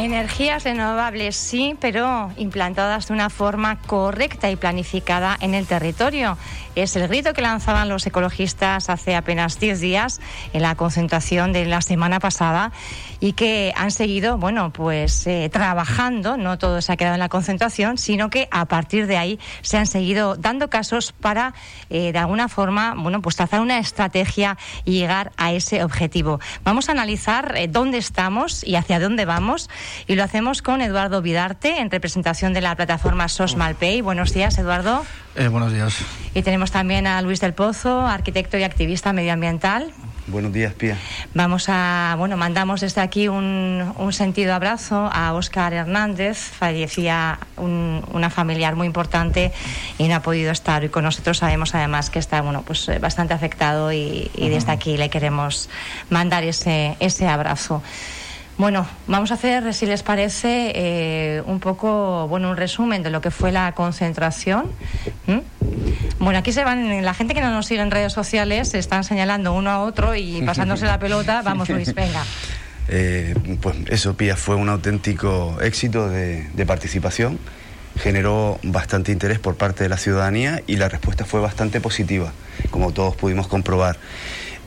Energías renovables sí, pero implantadas de una forma correcta y planificada en el territorio. Es el grito que lanzaban los ecologistas hace apenas 10 días en la concentración de la semana pasada y que han seguido, bueno, pues eh, trabajando, no todo se ha quedado en la concentración, sino que a partir de ahí se han seguido dando casos para, eh, de alguna forma, bueno, pues trazar una estrategia y llegar a ese objetivo. Vamos a analizar eh, dónde estamos y hacia dónde vamos y lo hacemos con Eduardo Vidarte en representación de la plataforma SOSMALPay. Buenos días, Eduardo. buenos días. Y tenemos también a Luis del Pozo, arquitecto y activista medioambiental. Buenos días, Pía. Vamos a, bueno, mandamos desde aquí un, un sentido abrazo a Óscar Hernández. Fallecía un, una familiar muy importante y no ha podido estar hoy con nosotros. Sabemos además que está, bueno, pues eh, bastante afectado y, y desde aquí le queremos mandar ese, ese abrazo. Bueno, vamos a hacer, si les parece, eh, un poco, bueno, un resumen de lo que fue la concentración. ¿Mm? Bueno, aquí se van, la gente que no nos sigue en redes sociales se están señalando uno a otro y pasándose la pelota. Vamos, Luis, venga. Eh, pues eso, Pía, fue un auténtico éxito de, de participación. Generó bastante interés por parte de la ciudadanía y la respuesta fue bastante positiva, como todos pudimos comprobar.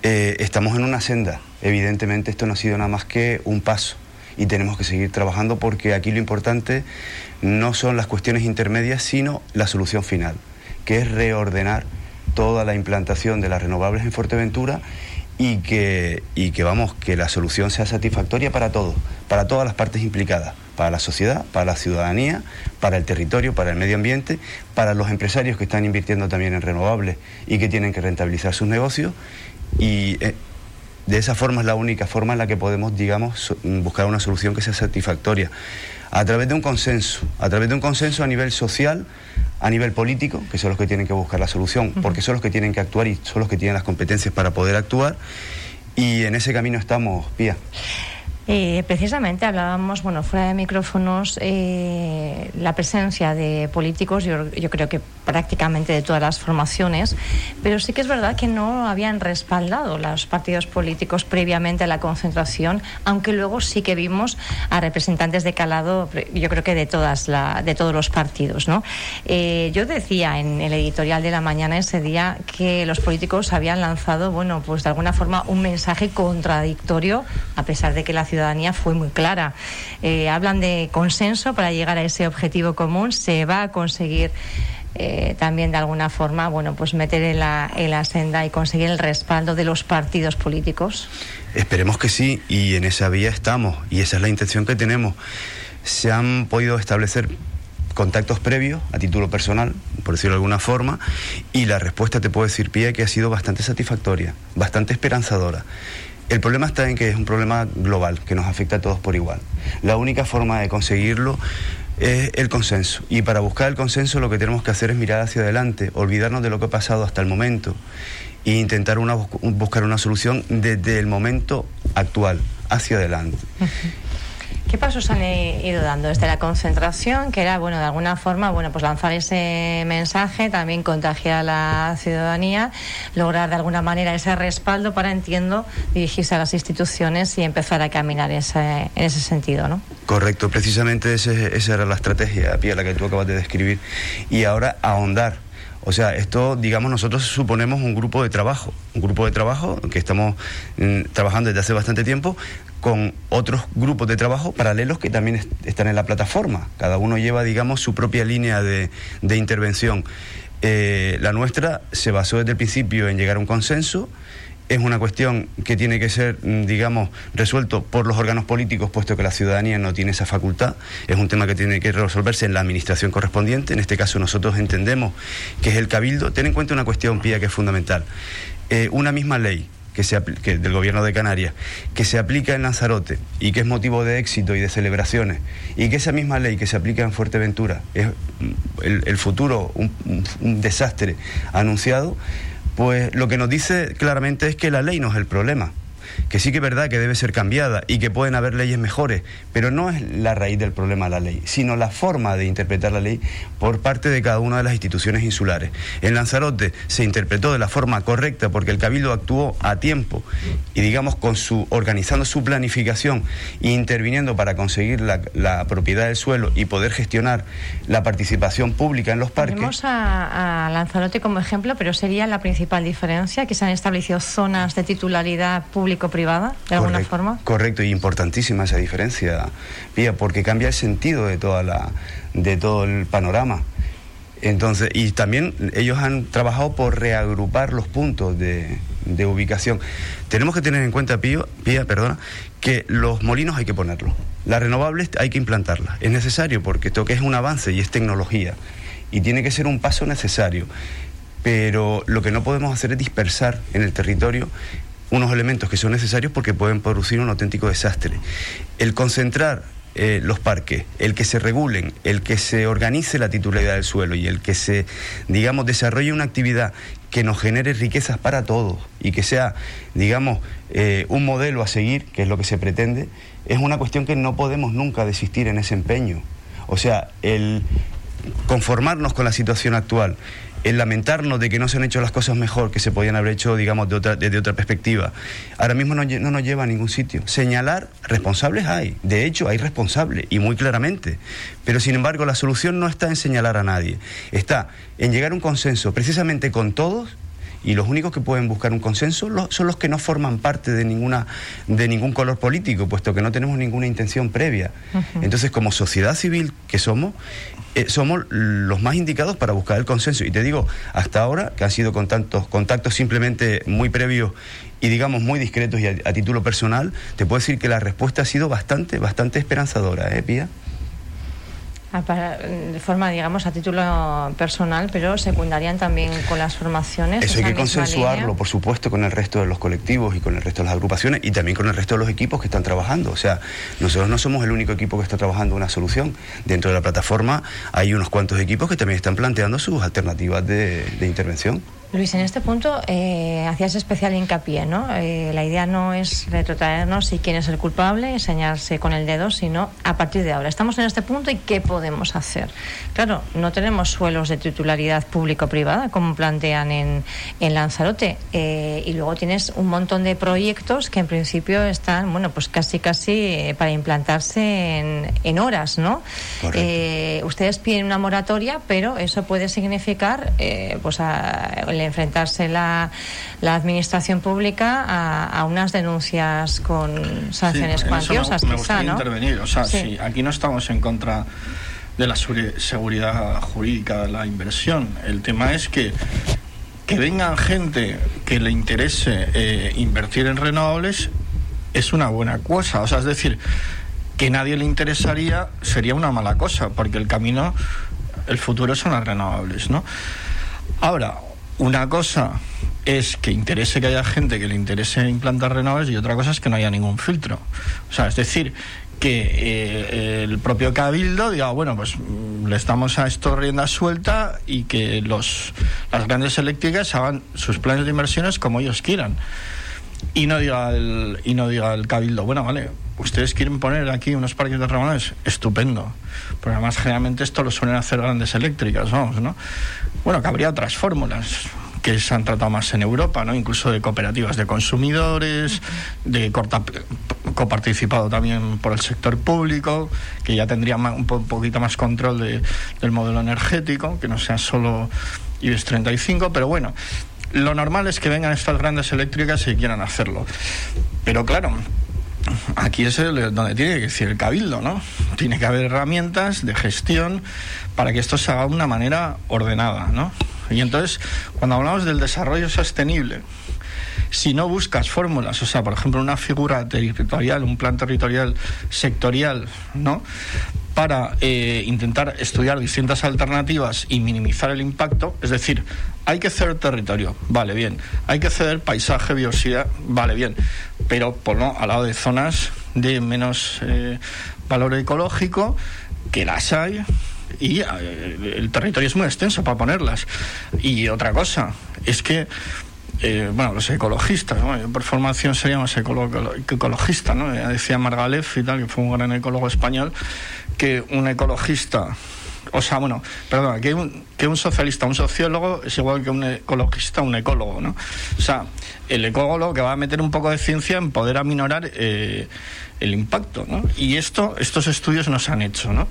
Eh, estamos en una senda. Evidentemente esto no ha sido nada más que un paso y tenemos que seguir trabajando porque aquí lo importante no son las cuestiones intermedias, sino la solución final, que es reordenar toda la implantación de las renovables en Fuerteventura y que, y que vamos, que la solución sea satisfactoria para todos, para todas las partes implicadas, para la sociedad, para la ciudadanía, para el territorio, para el medio ambiente, para los empresarios que están invirtiendo también en renovables y que tienen que rentabilizar sus negocios y eh, de esa forma es la única forma en la que podemos, digamos, buscar una solución que sea satisfactoria. A través de un consenso, a través de un consenso a nivel social, a nivel político, que son los que tienen que buscar la solución, porque son los que tienen que actuar y son los que tienen las competencias para poder actuar. Y en ese camino estamos, Pía. Eh, precisamente hablábamos, bueno, fuera de micrófonos, eh, la presencia de políticos, yo, yo, creo que prácticamente de todas las formaciones, pero sí que es verdad que no habían respaldado los partidos políticos previamente a la concentración, aunque luego sí que vimos a representantes de calado, yo creo que de todas la, de todos los partidos, ¿no? Eh, yo decía en el editorial de la mañana ese día que los políticos habían lanzado, bueno, pues de alguna forma un mensaje contradictorio, a pesar de que la ciudadanía fue muy clara. Eh, hablan de consenso para llegar a ese objetivo común. Se va a conseguir eh, también de alguna forma, bueno, pues meter en la, en la senda y conseguir el respaldo de los partidos políticos. Esperemos que sí, y en esa vía estamos, y esa es la intención que tenemos. Se han podido establecer contactos previos a título personal, por decirlo de alguna forma, y la respuesta te puedo decir, Pía, que ha sido bastante satisfactoria, bastante esperanzadora. El problema está en que es un problema global, que nos afecta a todos por igual. La única forma de conseguirlo es el consenso. Y para buscar el consenso lo que tenemos que hacer es mirar hacia adelante, olvidarnos de lo que ha pasado hasta el momento e intentar buscar una solución desde el momento actual, hacia adelante. ¿Qué pasos han ido dando desde la concentración? Que era, bueno, de alguna forma, bueno, pues lanzar ese mensaje, también contagiar a la ciudadanía, lograr de alguna manera ese respaldo para, entiendo, dirigirse a las instituciones y empezar a caminar en ese sentido, ¿no? Correcto, precisamente ese, esa era la estrategia, la que tú acabas de describir. Y ahora ahondar o sea, esto, digamos, nosotros suponemos un grupo de trabajo, un grupo de trabajo que estamos mm, trabajando desde hace bastante tiempo con otros grupos de trabajo paralelos que también est están en la plataforma. Cada uno lleva, digamos, su propia línea de, de intervención. Eh, la nuestra se basó desde el principio en llegar a un consenso es una cuestión que tiene que ser, mm, digamos, resuelto por los órganos políticos, puesto que la ciudadanía no tiene esa facultad. Es un tema que tiene que resolverse en la administración correspondiente. En este caso nosotros entendemos que es el cabildo. Ten en cuenta una cuestión, Pía, que es fundamental. Eh, una misma ley que se que del gobierno de Canarias, que se aplica en Lanzarote y que es motivo de éxito y de celebraciones, y que esa misma ley que se aplica en Fuerteventura es mm, el, futuro, un, un desastre anunciado, pues lo que nos dice claramente es que la ley no es el problema. Que sí que es verdad que debe ser cambiada y que pueden haber leyes mejores, pero no es la raíz del problema la ley, sino la forma de interpretar la ley por parte de cada una de las instituciones insulares. En Lanzarote se interpretó de la forma correcta porque el Cabildo actuó a tiempo y digamos con su organizando su planificación e interviniendo para conseguir la, propiedad del suelo y poder gestionar la participación pública en los parques. Tenemos a, Lanzarote como ejemplo, pero sería la principal diferencia que se han establecido zonas de titularidad público-privada, de alguna forma. Correcto, y importantísima esa diferencia, Pía, porque cambia el sentido de, toda la, de todo el panorama. Entonces, y también ellos han trabajado por reagrupar los puntos de, de ubicación. Tenemos que tener en cuenta, Pío, Pía, perdona, que los molinos hay que ponerlos. Las renovables hay que implantarlas. Es necesario porque esto que es un avance y es tecnología. Y tiene que ser un paso necesario. Pero lo que no podemos hacer es dispersar en el territorio unos elementos que son necesarios porque pueden producir un auténtico desastre. El concentrar eh, los parques, el que se regulen, el que se organice la titularidad del suelo y el que se, digamos, desarrolle una actividad que nos genere riquezas para todos y que sea, digamos, eh, un modelo a seguir, que es lo que se pretende, es una cuestión que no podemos nunca desistir en ese empeño. O sea, el conformarnos con la situación actual, el lamentarnos de que no se han hecho las cosas mejor, que se podían haber hecho, digamos, de otra, desde otra perspectiva, ahora mismo no, no, nos lleva a ningún sitio. Señalar responsables hay, de hecho hay responsables, y muy claramente, pero sin embargo la solución no está en señalar a nadie, está en llegar a un consenso precisamente con todos y los únicos que pueden buscar un consenso son los que no forman parte de ninguna de ningún color político, puesto que no tenemos ninguna intención previa. Uh -huh. Entonces, como sociedad civil que somos, eh, somos los más indicados para buscar el consenso. Y te digo, hasta ahora, que han sido contactos, contactos simplemente muy previos y digamos muy discretos y a, a título personal, te puedo decir que la respuesta ha sido bastante, bastante esperanzadora, ¿eh, Pía? De forma, digamos, a título personal, pero secundarían también con las formaciones. Eso hay que consensuarlo, línea. por supuesto, con el resto de los colectivos y con el resto de las agrupaciones y también con el resto de los equipos que están trabajando. O sea, nosotros no somos el único equipo que está trabajando una solución. Dentro de la plataforma hay unos cuantos equipos que también están planteando sus alternativas de, de intervención. Luis, en este punto eh, hacías especial hincapié, ¿no? Eh, la idea no es retrotraernos y quién es el culpable, enseñarse con el dedo, sino a partir de ahora. Estamos en este punto y qué podemos hacer. Claro, no tenemos suelos de titularidad público-privada, como plantean en, en Lanzarote, eh, y luego tienes un montón de proyectos que en principio están, bueno, pues casi casi para implantarse en, en horas, ¿no? ustedes piden una moratoria, pero eso puede significar, pues, a, enfrentarse la, la administración pública a, a, unas denuncias con sanciones sí, cuantiosas, me, me quizá, ¿no? intervenir. O sea, sí. sí. aquí no estamos en contra de la seguridad jurídica de la inversión. El tema es que que vengan gente que le interese eh, invertir en renovables es una buena cosa. O sea, es decir, que nadie le interesaría sería una mala cosa, porque el camino, el futuro son las renovables, ¿no? Ahora, una cosa es que interese que haya gente que le interese implantar renovables y otra cosa es que no haya ningún filtro. O sea, es decir, que eh, el propio cabildo diga bueno pues le estamos a esto rienda suelta y que los las grandes eléctricas hagan sus planes de inversiones como ellos quieran y no diga el y no diga el cabildo bueno vale ustedes quieren poner aquí unos parques de renovables estupendo pero además generalmente esto lo suelen hacer grandes eléctricas vamos no bueno que habría otras fórmulas que se han tratado más en Europa, ¿no? incluso de cooperativas de consumidores, de corta, coparticipado también por el sector público, que ya tendría un, po un, poquito más control de, del modelo energético, que no sea solo IBEX 35, pero bueno, lo normal es que vengan estas grandes eléctricas y quieran hacerlo. Pero claro, aquí es donde tiene que decir el cabildo, ¿no? Tiene que haber herramientas de gestión para que esto se haga de una manera ordenada, ¿no? Y entonces, cuando hablamos del desarrollo sostenible, si no buscas fórmulas, o sea, por ejemplo, una figura territorial, un plan territorial sectorial, ¿no? Para eh, intentar estudiar distintas alternativas y minimizar el impacto, es decir, hay que ceder territorio, vale, bien, hay que ceder paisaje, biodiversidad, vale, bien, pero por no, al lado de zonas de menos eh, valor ecológico, que las hay, y eh, el territorio es muy extenso para ponerlas. Y otra cosa, es que eh, bueno, los ecologistas, por formación seríamos ecologistas, ¿no? decía Margalef y tal, que fue un gran ecólogo español, que un ecologista o sea, bueno, perdón, que un, que un socialista, un sociólogo es igual que un ecologista, un ecólogo, ¿no? O sea, el ecólogo que va a meter un poco de ciencia en poder aminorar eh, el impacto, ¿no? Y esto, estos estudios no se han hecho, ¿no?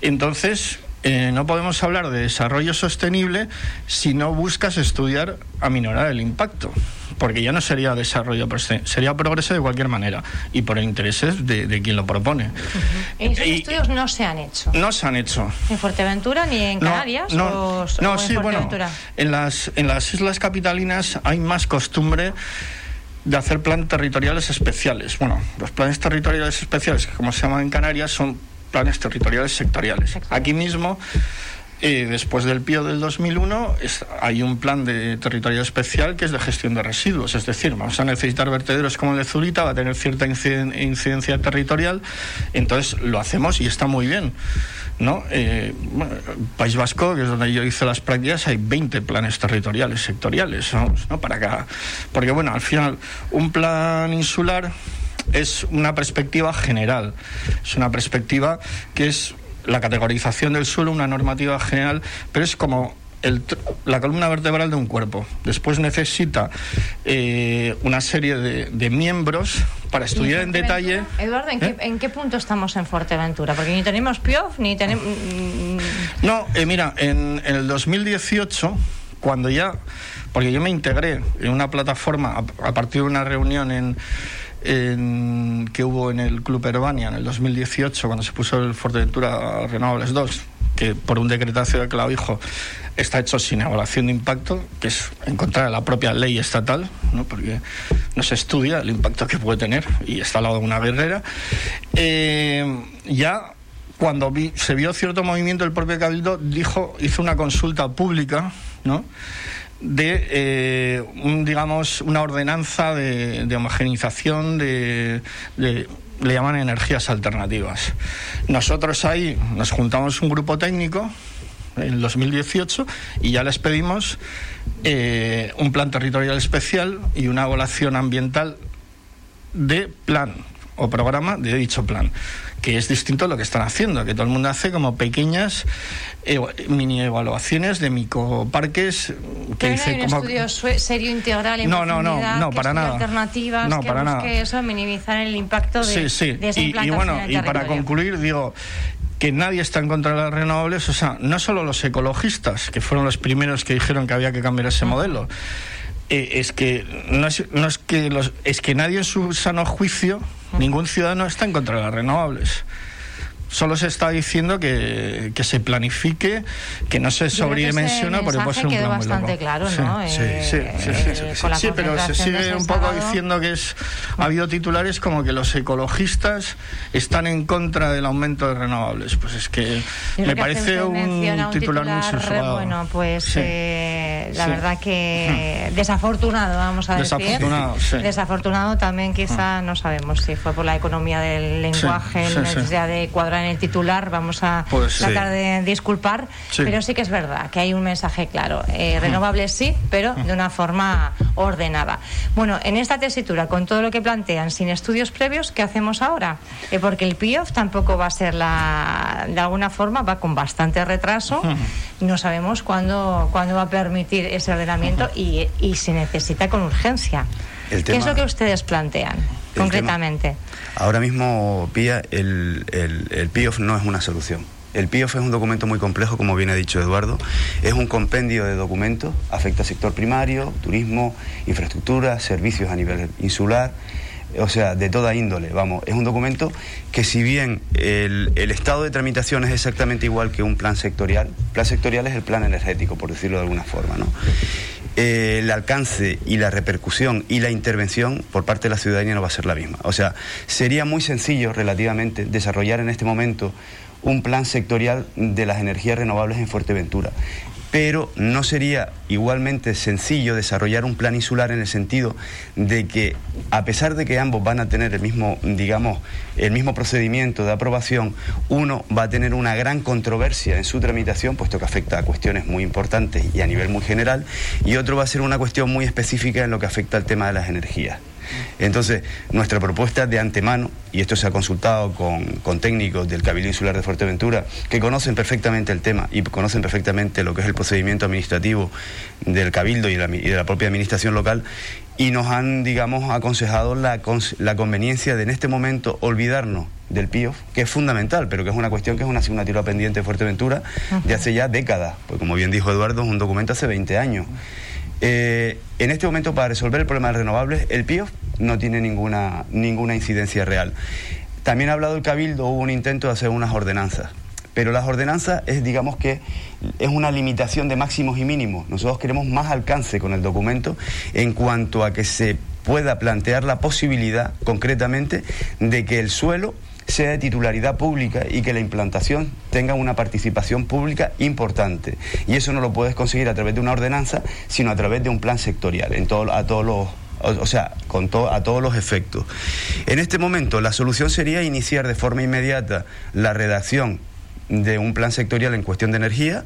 Entonces, eh, no podemos hablar de desarrollo sostenible si no buscas estudiar aminorar el impacto porque ya no sería desarrollo sería progreso de cualquier manera y por intereses de, quien lo propone. esos estudios no se han hecho? No se han hecho. ¿En Fuerteventura ni en Canarias? No, no, sí, bueno, en las, en las islas capitalinas hay más costumbre de hacer planes territoriales especiales. Bueno, los planes territoriales especiales, como se llaman en Canarias, son planes territoriales sectoriales. Aquí mismo después del PIO del 2001 hay un plan de territorio especial que es de gestión de residuos, es decir, vamos a necesitar vertederos como el de Zurita, va a tener cierta incidencia territorial, entonces lo hacemos y está muy bien. ¿no? Eh, País Vasco, que es donde yo hice las prácticas, hay 20 planes territoriales sectoriales, ¿no? Para acá. Porque bueno, al final, un plan insular es una perspectiva general, es una perspectiva que es la categorización del suelo, una normativa general, pero es como la columna vertebral de un cuerpo. Después necesita eh, una serie de, miembros para estudiar en detalle. Eduardo, ¿en, qué, punto estamos en Fuerteventura? Porque ni tenemos PIOF, ni tenemos... No, eh, mira, en, el 2018, cuando ya... Porque yo me integré en una plataforma a partir de una reunión en que hubo en el Club Herbania en el 2018, cuando se puso el Fuerteventura Renovables 2, que por un decretazo de Clavijo está hecho sin evaluación de impacto, que es en contra de la propia ley estatal, ¿no? porque no se estudia el impacto que puede tener y está al lado de una guerrera. Eh, ya cuando vi, se vio cierto movimiento, el propio Cabildo dijo, hizo una consulta pública, ¿no? De, eh, un, digamos, una ordenanza de, de homogenización de, le llaman energías alternativas. Nosotros ahí nos juntamos un grupo técnico en 2018 y ya les pedimos eh, un plan territorial especial y una evaluación ambiental de plan o programa de dicho plan que es distinto a lo que están haciendo, que todo el mundo hace como pequeñas mini evaluaciones de microparques que dice como estudio serio integral en no, no, no, no, para nada. alternativas no, que para nada. eso minimizar el impacto de, sí, sí. y, y bueno, y para concluir digo que nadie está en contra de las renovables, o sea, no solo los ecologistas, que fueron los primeros que dijeron que había que cambiar ese modelo, eh, es que no es, no es que los, es que nadie en su sano juicio Ningún ciudadano está en contra de las renovables solo se está diciendo que, que, se planifique, que no se sobredimensiona porque puede ser un plan bastante claro, ¿no? Sí, sí, sí, sí, pero se sigue un poco diciendo que es ha habido titulares como que los ecologistas están en contra del aumento de renovables. Pues es que me parece un, titular, muy sesgado. Bueno, pues eh, la verdad que desafortunado, vamos a decir. Desafortunado, sí. Desafortunado también quizá, no sabemos si fue por la economía del lenguaje, la necesidad de cuadrar en el titular, vamos a tratar de disculpar, pero sí que es verdad que hay un mensaje claro. Eh, renovables sí, pero de una forma ordenada. Bueno, en esta tesitura, con todo lo que plantean, sin estudios previos, ¿qué hacemos ahora? Eh, porque el PIOF tampoco va a ser la. de alguna forma, va con bastante retraso no sabemos cuándo, cuándo va a permitir ese ordenamiento y, y se necesita con urgencia. ¿Qué es lo que ustedes plantean concretamente? Ahora mismo, Pía, el, el, el PIOF no es una solución. El PIOF es un documento muy complejo, como bien ha dicho Eduardo. Es un compendio de documentos, afecta al sector primario, turismo, infraestructura, servicios a nivel insular, o sea, de toda índole. Vamos, es un documento que si bien el, estado de tramitación es exactamente igual que un plan sectorial, plan sectorial es el plan energético, por decirlo de alguna forma, ¿no? Eh, el alcance y la repercusión y la intervención por parte de la ciudadanía no va a ser la misma. O sea, sería muy sencillo relativamente desarrollar en este momento un plan sectorial de las energías renovables en Fuerteventura. Pero no sería igualmente sencillo desarrollar un plan insular en el sentido de que, a pesar de que ambos van a tener el mismo, digamos, el mismo procedimiento de aprobación, uno va a tener una gran controversia en su tramitación, puesto que afecta a cuestiones muy importantes y a nivel muy general, y otro va a ser una cuestión muy específica en lo que afecta al tema de las energías. Entonces, nuestra propuesta de antemano, y esto se ha consultado con, técnicos del Cabildo Insular de Fuerteventura, que conocen perfectamente el tema y conocen perfectamente lo que es el procedimiento administrativo del Cabildo y de la, propia administración local, y nos han, digamos, aconsejado la, conveniencia de en este momento olvidarnos del PIOF, que es fundamental, pero que es una cuestión que es una asignatura pendiente de Fuerteventura de hace ya décadas, porque como bien dijo Eduardo, es un documento hace 20 años. Eh, en este momento, para resolver el problema de renovables, el PIOF no tiene ninguna, ninguna incidencia real. También ha hablado el Cabildo, hubo un intento de hacer unas ordenanzas. Pero las ordenanzas es, digamos que, es una limitación de máximos y mínimos. Nosotros queremos más alcance con el documento en cuanto a que se pueda plantear la posibilidad, concretamente, de que el suelo sea de titularidad pública y que la implantación tenga una participación pública importante. Y eso no lo puedes conseguir a través de una ordenanza, sino a través de un plan sectorial, en todo, a todos los o, sea, con a todos los efectos. En este momento, la solución sería iniciar de forma inmediata la redacción de un plan sectorial en cuestión de energía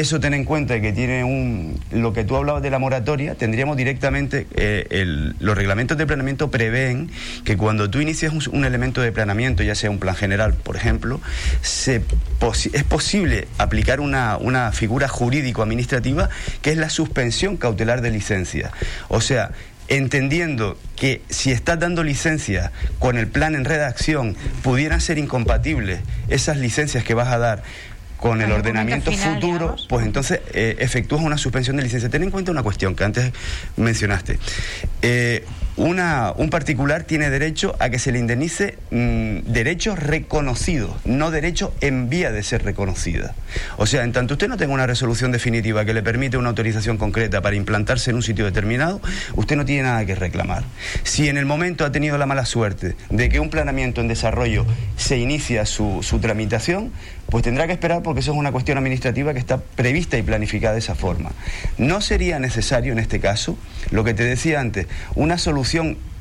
eso ten en cuenta que tiene un. Lo que tú hablabas de la moratoria, tendríamos directamente. Eh, los reglamentos de planeamiento prevén que cuando tú inicias un, elemento de planeamiento, ya sea un plan general, por ejemplo, es posible aplicar una, una figura jurídico-administrativa que es la suspensión cautelar de licencia. O sea, entendiendo que si estás dando licencia con el plan en redacción, pudieran ser incompatibles esas licencias que vas a dar con el ordenamiento futuro, pues entonces eh, efectúas una suspensión de licencia. Ten en cuenta una cuestión que antes mencionaste. Eh, una, un particular tiene derecho a que se le indemnice mm, derechos reconocidos, no derechos en vía de ser reconocida. O sea, en tanto usted no tenga una resolución definitiva que le permite una autorización concreta para implantarse en un sitio determinado, usted no tiene nada que reclamar. Si en el momento ha tenido la mala suerte de que un planeamiento en desarrollo se inicia su, su tramitación, pues tendrá que esperar porque eso es una cuestión administrativa que está prevista y planificada de esa forma. No sería necesario en este caso, lo que te decía antes, una solución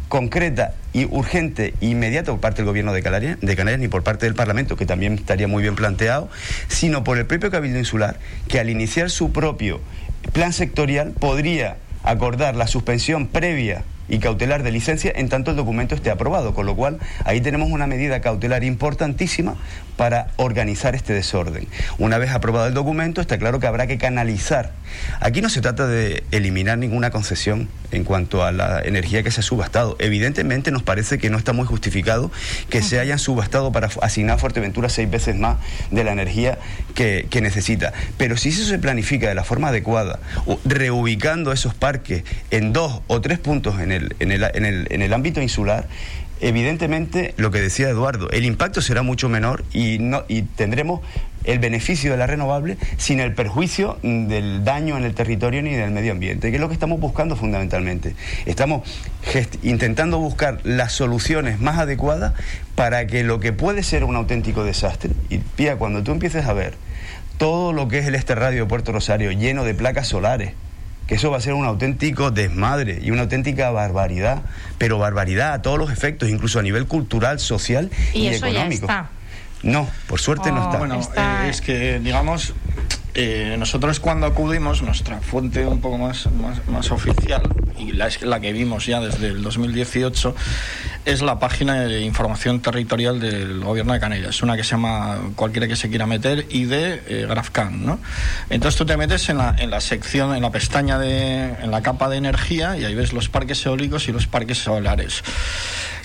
concreta y urgente e inmediata por parte del gobierno de Canarias, de Canarias ni por parte del Parlamento, que también estaría muy bien planteado, sino por el propio Cabildo Insular, que al iniciar su propio plan sectorial podría acordar la suspensión previa y cautelar de licencia en tanto el documento esté aprobado, con lo cual ahí tenemos una medida cautelar importantísima para organizar este desorden. Una vez aprobado el documento, está claro que habrá que canalizar. Aquí no se trata de eliminar ninguna concesión en cuanto a la energía que se ha subastado. Evidentemente nos parece que no está muy justificado que se hayan subastado para asignar a Fuerteventura seis veces más de la energía que, necesita. Pero si eso se planifica de la forma adecuada, reubicando esos parques en dos o tres puntos en el, ámbito insular, evidentemente lo que decía Eduardo, el impacto será mucho menor y, no, y tendremos el beneficio de la renovable sin el perjuicio del daño en el territorio ni del medio ambiente, que es lo que estamos buscando fundamentalmente. Estamos intentando buscar las soluciones más adecuadas para que lo que puede ser un auténtico desastre, y Pía, cuando tú empieces a ver todo lo que es el este radio de Puerto Rosario lleno de placas solares, que eso va a ser un auténtico desmadre y una auténtica barbaridad, pero barbaridad a todos los efectos, incluso a nivel cultural, social y, económico. No, por suerte no está. Bueno, eh, es que, digamos, eh, nosotros cuando acudimos, nuestra fuente un poco más, más, oficial, y la, es la que vimos ya desde el 2018, es la página de información territorial del gobierno de Canarias. Es una que se llama, cualquiera que se quiera meter, ID eh, GrafCan, ¿no? Entonces tú te metes en la, en la sección, en la pestaña de, en la capa de energía, y ahí ves los parques eólicos y los parques solares.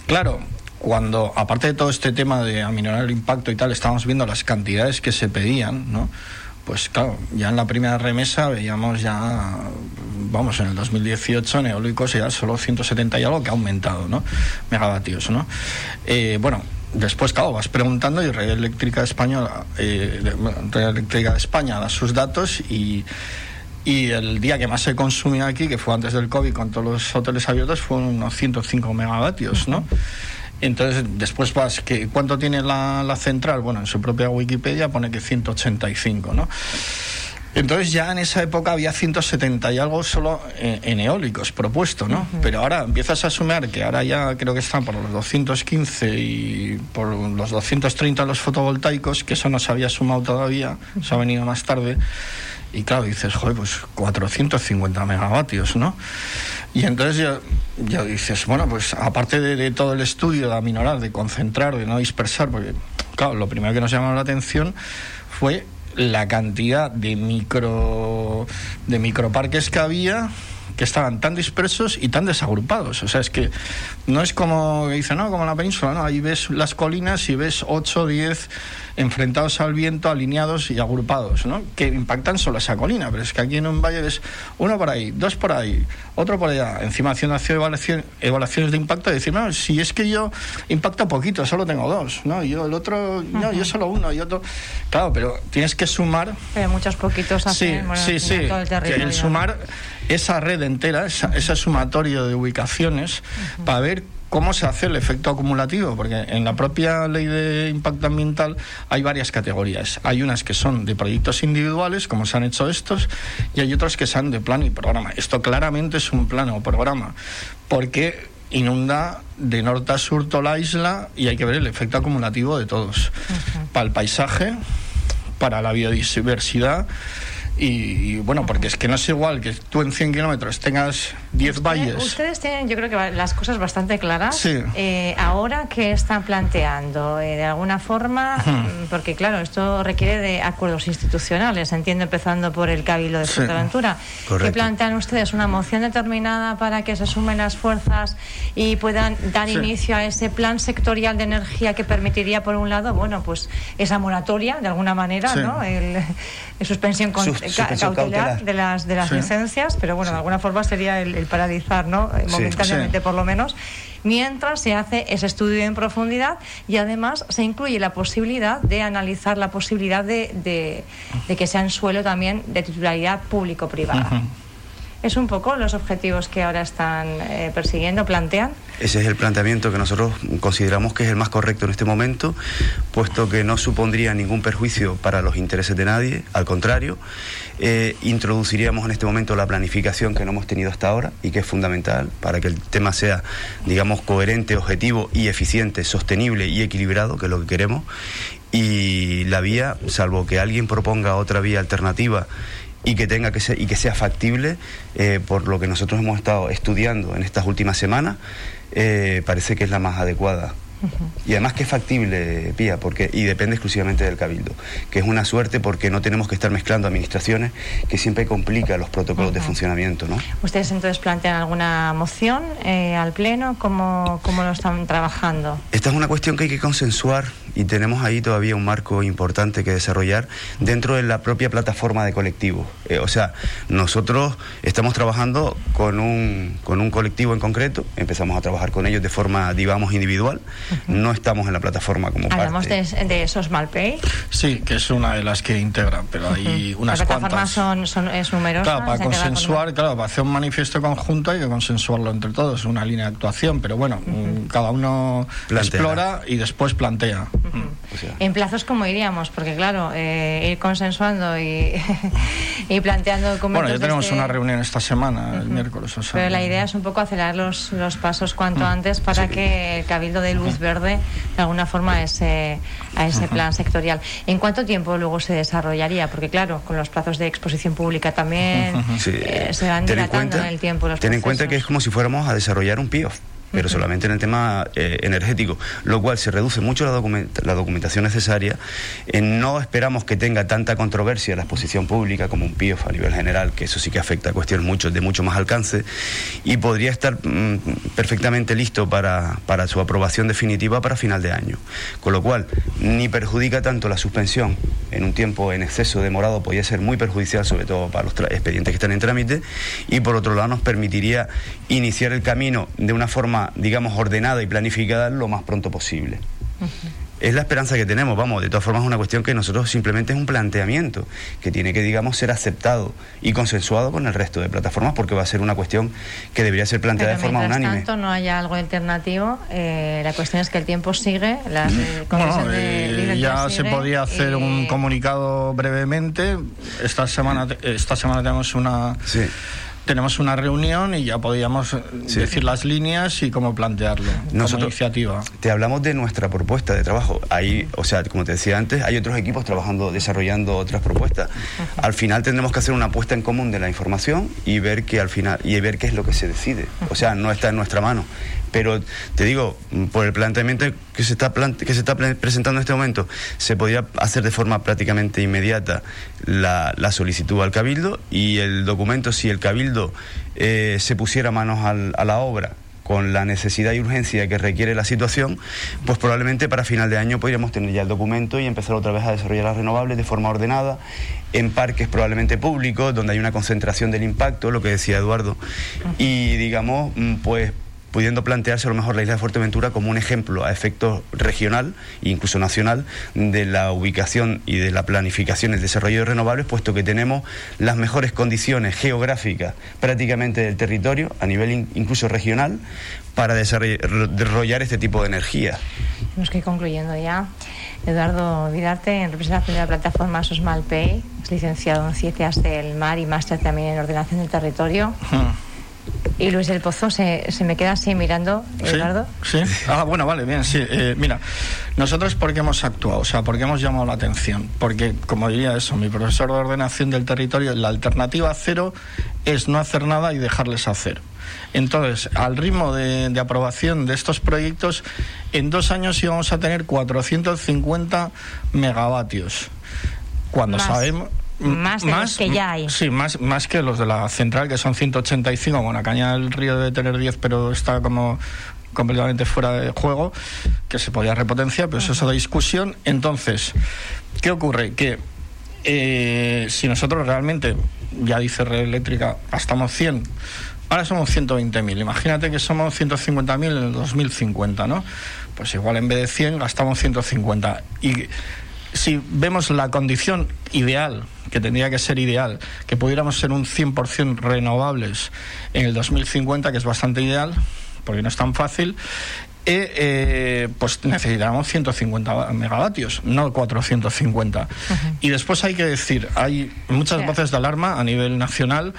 Claro, cuando, aparte de todo este tema de aminorar el impacto y tal, estábamos viendo las cantidades que se pedían, ¿no? Pues claro, ya en la primera remesa veíamos ya, vamos, en el 2018 en eólicos ya solo 170 y algo que ha aumentado, ¿no? Megavatios, ¿no? Eh, bueno, después, claro, vas preguntando y Red Eléctrica Española, eh, Red Eléctrica España da sus datos y y el día que más se consumía aquí, que fue antes del COVID, con todos los hoteles abiertos, fueron unos 105 megavatios, ¿no? Entonces, después vas, que ¿cuánto tiene la, la, central? Bueno, en su propia Wikipedia pone que 185, ¿no? Entonces ya en esa época había 170 y algo solo en, eólicos propuesto, ¿no? Pero ahora empiezas a sumar que ahora ya creo que están por los 215 y por los 230 los fotovoltaicos, que eso no se había sumado todavía, se ha venido más tarde. Y claro, dices, joder, pues 450 megavatios, ¿no? Y entonces ya, dices, bueno, pues aparte de, todo el estudio de aminorar, de concentrar, de no dispersar, porque claro, lo primero que nos llamó la atención fue la cantidad de micro de microparques que había que estaban tan dispersos y tan desagrupados. O sea, es que no es como dicen, no, como la península, no, ahí ves las colinas y ves 8, 10 enfrentados al viento, alineados y agrupados, ¿no? Que impactan solo esa colina, pero es que aquí en un valle ves uno por ahí, dos por ahí, otro por allá, encima haciendo evaluación, evaluaciones de impacto y decir, no, si es que yo impacto poquito, solo tengo dos, ¿no? Yo el otro, no, yo solo uno y otro. Claro, pero tienes que sumar. Pero muchos poquitos hacen, sí, sí, sí. el, el sumar esa red entera, ese sumatorio de ubicaciones, para ver cómo se hace el efecto acumulativo, porque en la propia ley de impacto ambiental hay varias categorías. Hay unas que son de proyectos individuales, como se han hecho estos, y hay otras que son de plan y programa. Esto claramente es un plan o programa, porque inunda de norte a sur toda la isla y hay que ver el efecto acumulativo de todos. Para el paisaje, para la biodiversidad y, bueno, porque es que no es igual que tú en 100 kilómetros tengas 10 valles. Ustedes tienen, yo creo que las cosas bastante claras. Sí. Eh, ahora, ¿qué están planteando? Eh, de alguna forma, mm, porque claro, esto requiere de acuerdos institucionales, entiendo, empezando por el Cabildo de Fuerteventura. ¿Qué plantean ustedes? ¿Una moción determinada para que se sumen las fuerzas y puedan dar inicio a ese plan sectorial de energía que permitiría, por un lado, bueno, pues esa moratoria, de alguna manera, ¿no? El, suspensión con, cautelar, de las, de las licencias, pero bueno, de alguna forma sería el, paralizar, ¿no? Eh, momentáneamente por lo menos. Mientras se hace ese estudio en profundidad y además se incluye la posibilidad de analizar la posibilidad de, de, que sea en suelo también de titularidad público-privada. ¿Es un poco los objetivos que ahora están eh, persiguiendo, plantean? Ese es el planteamiento que nosotros consideramos que es el más correcto en este momento, puesto que no supondría ningún perjuicio para los intereses de nadie, al contrario, eh, introduciríamos en este momento la planificación que no hemos tenido hasta ahora y que es fundamental para que el tema sea, digamos, coherente, objetivo y eficiente, sostenible y equilibrado, que es lo que queremos. Y la vía, salvo que alguien proponga otra vía alternativa, y que tenga que ser y que sea factible eh, por lo que nosotros hemos estado estudiando en estas últimas semanas eh, parece que es la más adecuada y además que es factible, Pía, porque, y depende exclusivamente del cabildo, que es una suerte porque no tenemos que estar mezclando administraciones que siempre complica los protocolos de funcionamiento. ¿no? ¿Ustedes entonces plantean alguna moción eh, al Pleno? ¿Cómo, ¿Cómo lo están trabajando? Esta es una cuestión que hay que consensuar y tenemos ahí todavía un marco importante que desarrollar dentro de la propia plataforma de colectivos. Eh, o sea, nosotros estamos trabajando con un, con un colectivo en concreto, empezamos a trabajar con ellos de forma, digamos, individual, no estamos en la plataforma como ¿Hablamos parte. de, de esos Malpay? Sí, que es una de las que integran, pero hay unas ¿La plataforma Son, son, es numerosa? Claro, para consensuar, claro, para hacer un manifiesto conjunto hay que consensuarlo entre todos, una línea de actuación, pero bueno, cada uno explora y después plantea. En plazos, ¿cómo iríamos? Porque, claro, eh, ir consensuando y, y planteando Bueno, ya tenemos este una reunión esta semana, el miércoles. Pero la idea es un poco acelerar los, los pasos cuanto antes para que el Cabildo de Luz Verde, de alguna forma, a ese, a ese plan sectorial. ¿En cuánto tiempo luego se desarrollaría? Porque, claro, con los plazos de exposición pública también eh, se van dilatando en, el tiempo. ten en cuenta que es como si fuéramos a desarrollar un PIOF pero solamente en el tema eh, energético, lo cual se reduce mucho la, la documentación necesaria. Eh, no esperamos que tenga tanta controversia la exposición pública como un PIOF a nivel general, que eso sí que afecta a cuestiones mucho, de mucho más alcance, y podría estar mm, perfectamente listo para, para su aprobación definitiva para final de año. Con lo cual, ni perjudica tanto la suspensión en un tiempo en exceso demorado, podría ser muy perjudicial, sobre todo para los expedientes que están en trámite, y por otro lado nos permitiría iniciar el camino de una forma digamos, ordenada y planificada lo más pronto posible. es la esperanza que tenemos. Vamos, de todas formas es una cuestión que nosotros simplemente es un planteamiento que tiene que, digamos, ser aceptado y consensuado con el resto de plataformas porque va a ser una cuestión que debería ser planteada de forma unánime. tanto no haya algo alternativo, eh, la cuestión es que el tiempo sigue. Las, eh, ya se podía hacer un comunicado brevemente. Esta semana, esta semana tenemos una tenemos una reunión y ya podíamos eh, decir las líneas y cómo plantearlo Nosotros como iniciativa. Te hablamos de nuestra propuesta de trabajo. Ahí, o sea, como te decía antes, hay otros equipos trabajando, desarrollando otras propuestas. Al final tendremos que hacer una apuesta en común de la información y ver que al final y ver qué es lo que se decide. O sea, no está en nuestra mano. Pero te digo, por el planteamiento que se está, que se está presentando en este momento, se podía hacer de forma prácticamente inmediata la, solicitud al Cabildo y el documento, si el Cabildo eh, se pusiera manos a la obra con la necesidad y urgencia que requiere la situación, pues probablemente para final de año podríamos tener ya el documento y empezar otra vez a desarrollar las renovables de forma ordenada, en parques probablemente públicos, donde hay una concentración del impacto, lo que decía Eduardo, y digamos, mm, pues pudiendo plantearse a lo mejor la isla de Fuerteventura como un ejemplo a efecto regional e incluso nacional de la ubicación y de la planificación y el desarrollo de renovables, puesto que tenemos las mejores condiciones geográficas prácticamente del territorio, a nivel incluso regional, para desarrollar este tipo de energía. Nos que concluyendo ya. Eduardo Vidarte, en representación de la plataforma Sosmalpay, es licenciado en Ciencias del Mar y máster también en Ordenación del Territorio. Y Luis del Pozo se, se me queda así mirando, Eduardo. Sí, Ah, bueno, vale, bien, sí. Eh, mira, nosotros porque hemos actuado, o sea, porque hemos llamado la atención. Porque, como diría eso, mi profesor de ordenación del territorio, la alternativa cero es no hacer nada y dejarles hacer. Entonces, al ritmo de, aprobación de estos proyectos, en dos años íbamos a tener 450 megavatios. Cuando sabemos más de los que ya hay. Sí, más, más que los de la central, que son 185. Bueno, Caña del Río debe tener 10, pero está como completamente fuera de juego, que se podía repotenciar, pero eso es otra discusión. Entonces, ¿qué ocurre? Que eh, si nosotros realmente, ya dice Red Eléctrica, gastamos 100, ahora somos 120.000, imagínate que somos 150.000 en el 2050, ¿no? Pues igual en vez de 100 gastamos 150. Y si vemos la condición ideal, que tendría que ser ideal, que pudiéramos ser un 100% renovables en el 2050, que es bastante ideal, porque no es tan fácil, eh, eh, pues necesitamos 150 megavatios, no 450. Y después hay que decir, hay muchas voces de alarma a nivel nacional,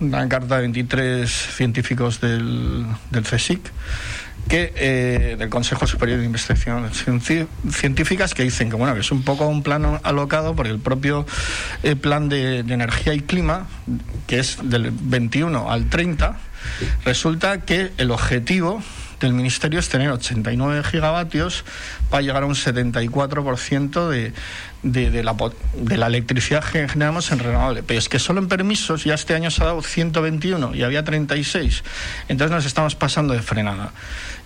una carta de 23 científicos del, del CSIC que eh, del Consejo Superior de Investigaciones Científicas que dicen que bueno que es un poco un plan alocado por el propio eh, plan de, energía y clima que es del 21 al 30 resulta que el objetivo del Ministerio es tener 89 gigavatios para llegar a un 74% de, de, de, la, de la electricidad que generamos en renovable. Pero es que solo en permisos ya este año se ha dado 121 y había 36. Entonces nos estamos pasando de frenada.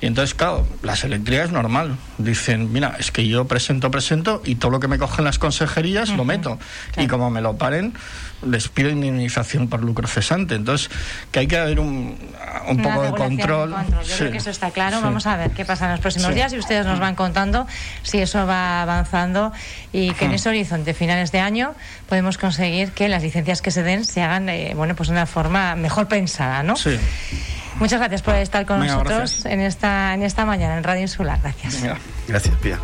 Y entonces, claro, las eléctricas es normal. Dicen, mira, es que yo presento, presento y todo lo que me cogen las consejerías lo meto. Y como me lo paren, les pido indemnización por lucro cesante. Entonces, que hay que haber un, un poco de control. Yo creo que eso está claro. Vamos a ver qué pasa en los próximos días y ustedes nos van contando si eso va avanzando y que en ese horizonte finales de año podemos conseguir que las licencias que se den se hagan, eh, bueno, pues de una forma mejor pensada, ¿no? Sí. Muchas gracias por estar con nosotros en esta, en esta mañana en Radio Insular. Gracias. Gracias, Pía.